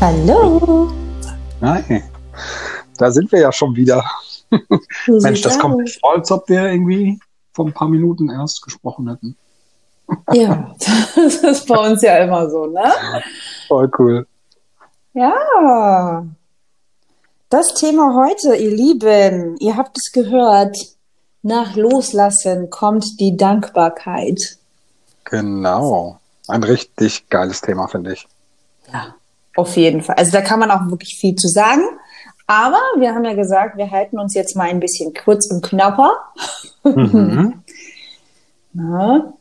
Hallo. Hi. Da sind wir ja schon wieder. Mensch, das kommt mir vor, als ob wir irgendwie vor ein paar Minuten erst gesprochen hätten. Ja, das ist bei uns ja immer so, ne? Voll cool. Ja. Das Thema heute, ihr Lieben, ihr habt es gehört. Nach Loslassen kommt die Dankbarkeit. Genau. Ein richtig geiles Thema, finde ich. Ja, auf jeden Fall. Also da kann man auch wirklich viel zu sagen. Aber wir haben ja gesagt, wir halten uns jetzt mal ein bisschen kurz und knapper. Mhm. Na,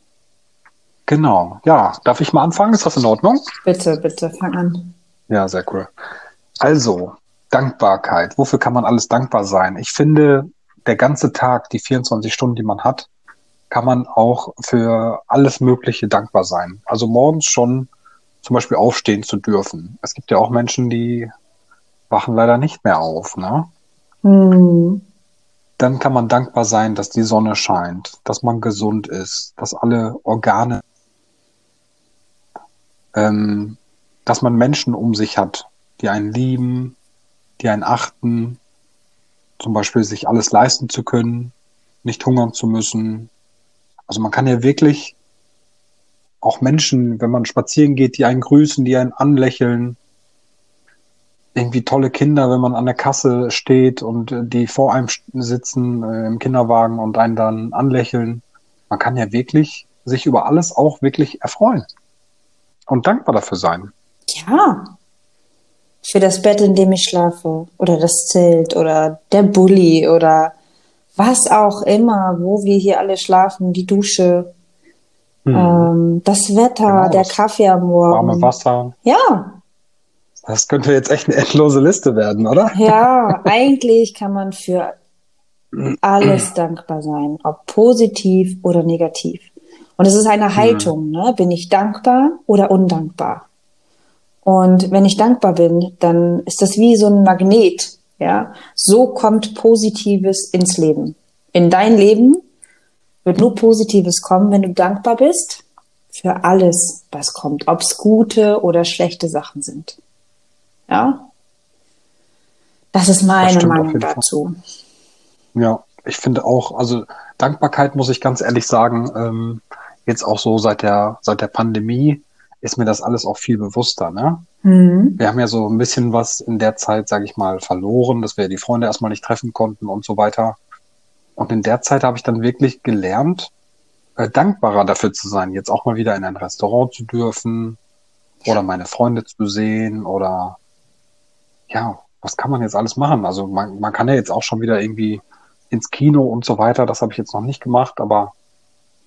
Genau. Ja, darf ich mal anfangen? Ist das in Ordnung? bitte, bitte, fang an. Ja, sehr cool. Also, Dankbarkeit. Wofür kann man alles dankbar sein? Ich finde, der ganze Tag, die 24 Stunden, die man hat, kann man auch für alles Mögliche dankbar sein. Also morgens schon zum Beispiel aufstehen zu dürfen. Es gibt ja auch Menschen, die wachen leider nicht mehr auf, ne? Hm. Dann kann man dankbar sein, dass die Sonne scheint, dass man gesund ist, dass alle Organe, ähm, dass man Menschen um sich hat, die einen lieben, die einen achten, zum Beispiel sich alles leisten zu können, nicht hungern zu müssen. Also man kann ja wirklich auch Menschen, wenn man spazieren geht, die einen grüßen, die einen anlächeln, irgendwie tolle Kinder, wenn man an der Kasse steht und äh, die vor einem sitzen äh, im Kinderwagen und einen dann anlächeln. Man kann ja wirklich sich über alles auch wirklich erfreuen und dankbar dafür sein. Ja. Für das Bett, in dem ich schlafe. Oder das Zelt. Oder der Bulli. Oder was auch immer, wo wir hier alle schlafen. Die Dusche. Ähm, das Wetter, Genau, der das Kaffee am Warme Morgen. Wasser. Ja, Das könnte jetzt echt eine endlose Liste werden, oder? ja, eigentlich kann man für alles dankbar sein. Ob positiv oder negativ. Und es ist eine Haltung, ne? Bin ich dankbar oder undankbar? Und wenn ich dankbar bin, dann ist das wie so ein Magnet, ja. So kommt Positives ins Leben. In dein Leben wird nur Positives kommen, wenn du dankbar bist für alles, was kommt. Ob es gute oder schlechte Sachen sind. Ja. Das ist meine auf Meinung Fall. dazu. Ja, ich finde auch, also Dankbarkeit muss ich ganz ehrlich sagen, ähm, jetzt auch so seit der, seit der Pandemie ist mir das alles auch viel bewusster, ne? Mhm. Wir haben ja so ein bisschen was in der Zeit, sage ich mal, verloren, dass wir die Freunde erstmal nicht treffen konnten und so weiter. Und in der Zeit habe ich dann wirklich gelernt, äh, dankbarer dafür zu sein, jetzt auch mal wieder in ein Restaurant zu dürfen oder meine Freunde zu sehen oder ja, was kann man jetzt alles machen? Also man, man kann ja jetzt auch schon wieder irgendwie ins Kino und so weiter. Das habe ich jetzt noch nicht gemacht, aber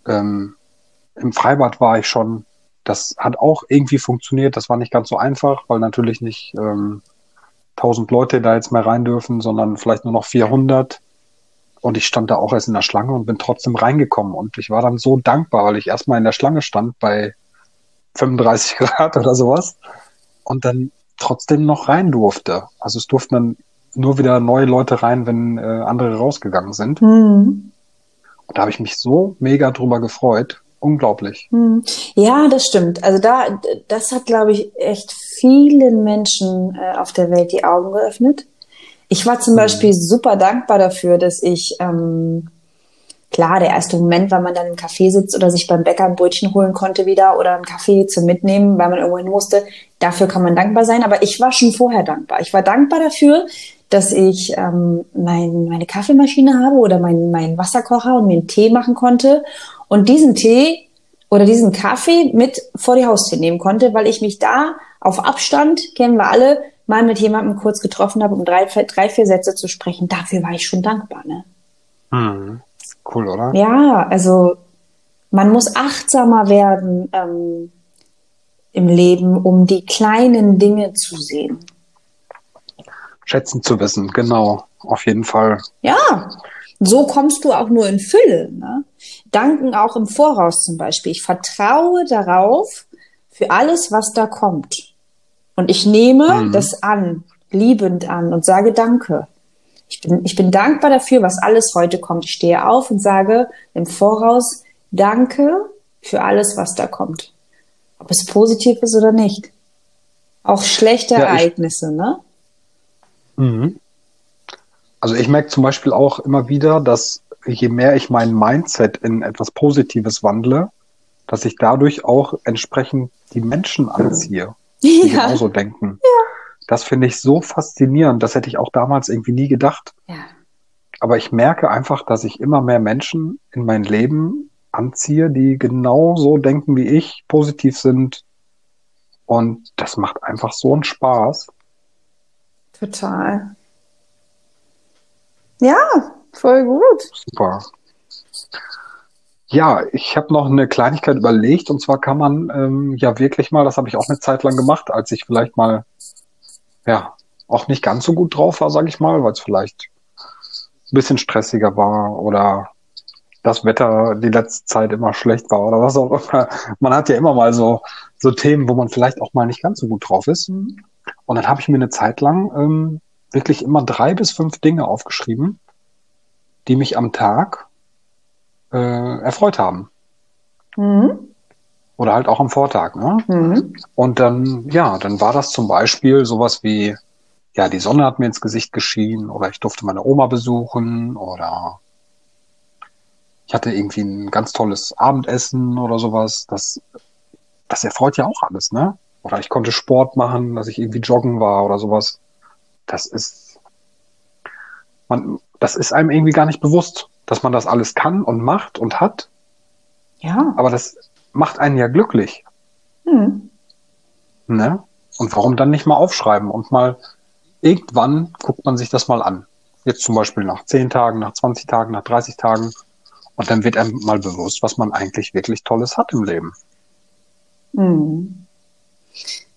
ähm, im Freibad war ich schon. Das hat auch irgendwie funktioniert. Das war nicht ganz so einfach, weil natürlich nicht ähm, 1000 Leute da jetzt mehr rein dürfen, sondern vielleicht nur noch 400. Und ich stand da auch erst in der Schlange und bin trotzdem reingekommen. Und ich war dann so dankbar, weil ich erstmal in der Schlange stand bei 35 Grad oder sowas und dann trotzdem noch rein durfte. Also es durften dann nur wieder neue Leute rein, wenn äh, andere rausgegangen sind. Mhm. Und da habe ich mich so mega drüber gefreut. Unglaublich. Mhm. Ja, das stimmt. Also da, das hat, glaube ich, echt vielen Menschen äh, auf der Welt die Augen geöffnet. Ich war zum Beispiel super dankbar dafür, dass ich, ähm, klar, der erste Moment, weil man dann im Café sitzt oder sich beim Bäcker ein Brötchen holen konnte wieder oder einen Kaffee zum Mitnehmen, weil man irgendwo hin musste, dafür kann man dankbar sein. Aber ich war schon vorher dankbar. Ich war dankbar dafür, dass ich ähm, mein, meine Kaffeemaschine habe oder meinen meinen Wasserkocher und mir einen Tee machen konnte und diesen Tee oder diesen Kaffee mit vor die Haustür nehmen konnte, weil ich mich da auf Abstand, kennen wir alle, mal mit jemandem kurz getroffen habe, um drei, drei vier Sätze zu sprechen. Dafür war ich schon dankbar. Ne? Mhm. Cool, oder? Ja, also man muss achtsamer werden ähm, im Leben, um die kleinen Dinge zu sehen. Schätzen zu wissen, genau. Auf jeden Fall. Ja, so kommst du auch nur in Fülle. Ne? Danken auch im Voraus zum Beispiel. Ich vertraue darauf für alles, was da kommt. Und ich nehme Mhm. das an, liebend an und sage Danke. Ich bin, ich bin dankbar dafür, was alles heute kommt. Ich stehe auf und sage im Voraus Danke für alles, was da kommt. Ob es positiv ist oder nicht. Auch schlechte ja, Ereignisse, ne? Mhm. Also ich merke zum Beispiel auch immer wieder, dass je mehr ich mein Mindset in etwas Positives wandle, dass ich dadurch auch entsprechend die Menschen anziehe, die ja. genauso denken. Ja. Das finde ich so faszinierend. Das hätte ich auch damals irgendwie nie gedacht. Ja. Aber ich merke einfach, dass ich immer mehr Menschen in mein Leben anziehe, die genauso denken wie ich, positiv sind. Und das macht einfach so einen Spaß. Total. Ja, voll gut. Super. Ja, ich habe noch eine Kleinigkeit überlegt und zwar kann man ähm, ja wirklich mal, das habe ich auch eine Zeit lang gemacht, als ich vielleicht mal ja auch nicht ganz so gut drauf war, sage ich mal, weil es vielleicht ein bisschen stressiger war oder das Wetter die letzte Zeit immer schlecht war oder was auch immer. Man hat ja immer mal so so Themen, wo man vielleicht auch mal nicht ganz so gut drauf ist. Mhm. Und dann habe ich mir eine Zeit lang ähm, wirklich immer drei bis fünf Dinge aufgeschrieben, die mich am Tag äh, erfreut haben. Mhm. Oder halt auch am Vortag. Ne? Mhm. Und dann, ja, dann war das zum Beispiel sowas wie, ja, die Sonne hat mir ins Gesicht geschienen oder ich durfte meine Oma besuchen oder ich hatte irgendwie ein ganz tolles Abendessen oder sowas. Das, das erfreut ja auch alles, ne? Oder ich konnte Sport machen, dass ich irgendwie joggen war oder sowas. Das ist, man, das ist einem irgendwie gar nicht bewusst dass man das alles kann und macht und hat. Ja. Aber das macht einen ja glücklich. Hm. Ne? Und warum dann nicht mal aufschreiben und mal irgendwann guckt man sich das mal an. Jetzt zum Beispiel nach 10 Tagen, nach 20 Tagen, nach 30 Tagen. Und dann wird einem mal bewusst, was man eigentlich wirklich Tolles hat im Leben. Hm.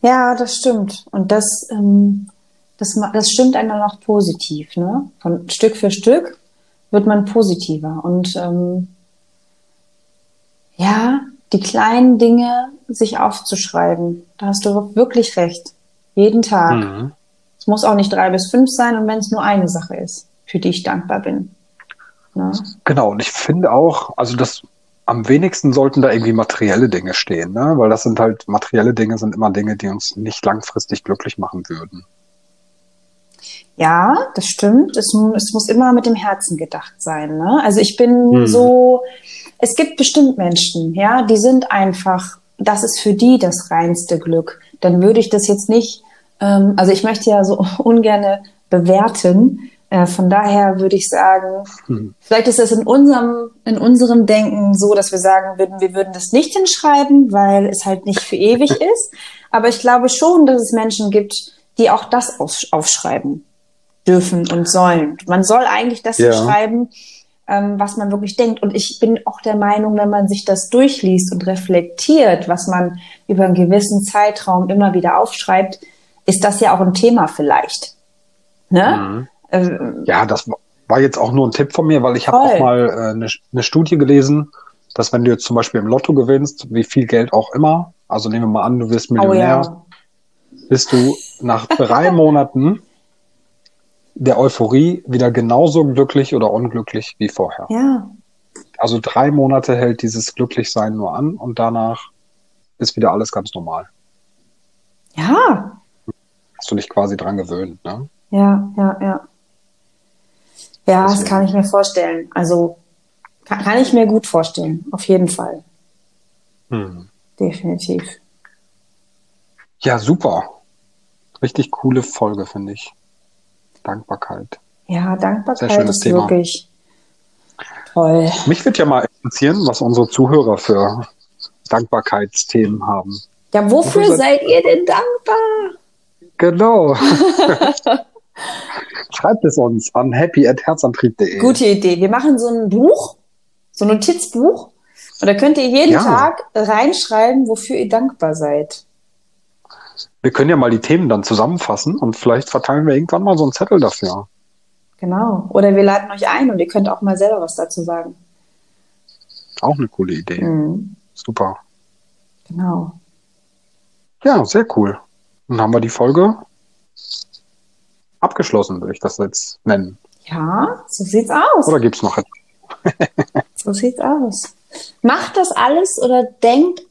Ja, das stimmt. Und das, ähm, das, das stimmt einem dann auch positiv, ne? Von Stück für Stück wird man positiver. Und ähm, ja, die kleinen Dinge sich aufzuschreiben, da hast du wirklich recht. Jeden Tag. Mhm. Es muss auch nicht drei bis fünf sein und wenn es nur eine Sache ist, für die ich dankbar bin. Ja. Genau, und ich finde auch, also das am wenigsten sollten da irgendwie materielle Dinge stehen, ne? weil das sind halt materielle Dinge, sind immer Dinge, die uns nicht langfristig glücklich machen würden. Ja, das stimmt. Es, es, muss immer mit dem Herzen gedacht sein. Ne? Also ich bin hm. so, es gibt bestimmt Menschen, ja, die sind einfach, das ist für die das reinste Glück. Dann würde ich das jetzt nicht, ähm, also ich möchte ja so ungerne bewerten. Äh, von daher würde ich sagen, hm. vielleicht ist es in unserem, in unserem Denken so, dass wir sagen würden, wir würden das nicht hinschreiben, weil es halt nicht für ewig ist. Aber ich glaube schon, dass es Menschen gibt, die auch das aufschreiben dürfen und sollen. Man soll eigentlich das ja. schreiben, ähm, was man wirklich denkt. Und ich bin auch der Meinung, wenn man sich das durchliest und reflektiert, was man über einen gewissen Zeitraum immer wieder aufschreibt, ist das ja auch ein Thema vielleicht. Ne? Mhm. Ähm, ja, das war jetzt auch nur ein Tipp von mir, weil ich habe auch mal äh, eine, eine Studie gelesen, dass wenn du jetzt zum Beispiel im Lotto gewinnst, wie viel Geld auch immer, also nehmen wir mal an, du wirst Millionär, oh ja. bist du nach drei Monaten der Euphorie wieder genauso glücklich oder unglücklich wie vorher. Ja. Also drei Monate hält dieses Glücklichsein nur an und danach ist wieder alles ganz normal. Ja. Hast du dich quasi dran gewöhnt, ne? Ja, ja, ja. Ja, Deswegen. das kann ich mir vorstellen. Also kann, kann, ich mir gut vorstellen, auf jeden Fall. Hm. Definitiv. Ja, super. Richtig coole Folge, finde ich. Dankbarkeit. Ja, Dankbarkeit ist Thema. wirklich toll. Mich würde ja mal interessieren, was unsere Zuhörer für Dankbarkeitsthemen haben. Ja, wofür, wofür seid ihr denn dankbar? Genau. Schreibt es uns an happy@herzantrieb.de. Gute Idee. Wir machen so ein Buch, so ein Notizbuch. Und da könnt ihr jeden ja. Tag reinschreiben, wofür ihr dankbar seid wir können ja mal die Themen dann zusammenfassen und vielleicht verteilen wir irgendwann mal so einen Zettel dafür. Genau. Oder wir laden euch ein und ihr könnt auch mal selber was dazu sagen. Auch eine coole Idee. Mhm. Super. Genau. Ja, sehr cool. Dann haben wir die Folge abgeschlossen, würde ich das jetzt nennen. Ja, so sieht's aus. Oder gibt's noch etwas? so sieht's aus. Macht das alles oder denkt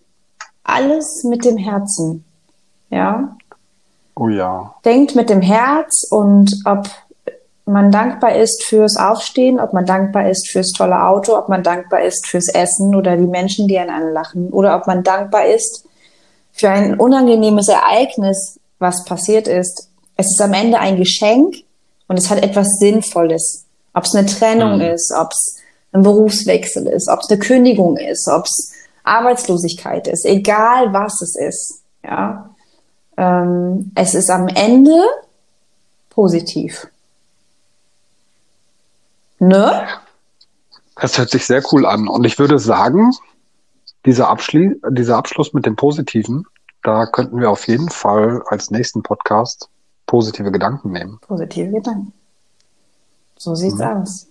alles mit dem Herzen. Ja. Oh ja. Denkt mit dem Herz und ob man dankbar ist fürs Aufstehen, ob man dankbar ist fürs tolle Auto, ob man dankbar ist fürs Essen oder die Menschen, die einen anlachen oder ob man dankbar ist für ein unangenehmes Ereignis, was passiert ist. Es ist am Ende ein Geschenk und es hat etwas Sinnvolles. Ob es eine Trennung mhm. ist, ob es ein Berufswechsel ist, ob es eine Kündigung ist, ob es Arbeitslosigkeit ist, egal was es ist. Ja, ähm, es ist am Ende positiv. Ne? Das hört sich sehr cool an. Und ich würde sagen, dieser, Abschli dieser Abschluss mit dem Positiven, da könnten wir auf jeden Fall als nächsten Podcast positive Gedanken nehmen. Positive Gedanken. So sieht's mhm. aus.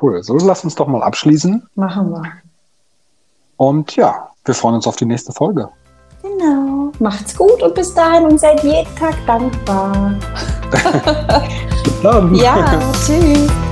Cool. So, lass uns doch mal abschließen. Machen wir. Und ja, wir freuen uns auf die nächste Folge. Genau. Macht's gut und bis dahin und seid jeden Tag dankbar. bis dann. Ja, tschüss.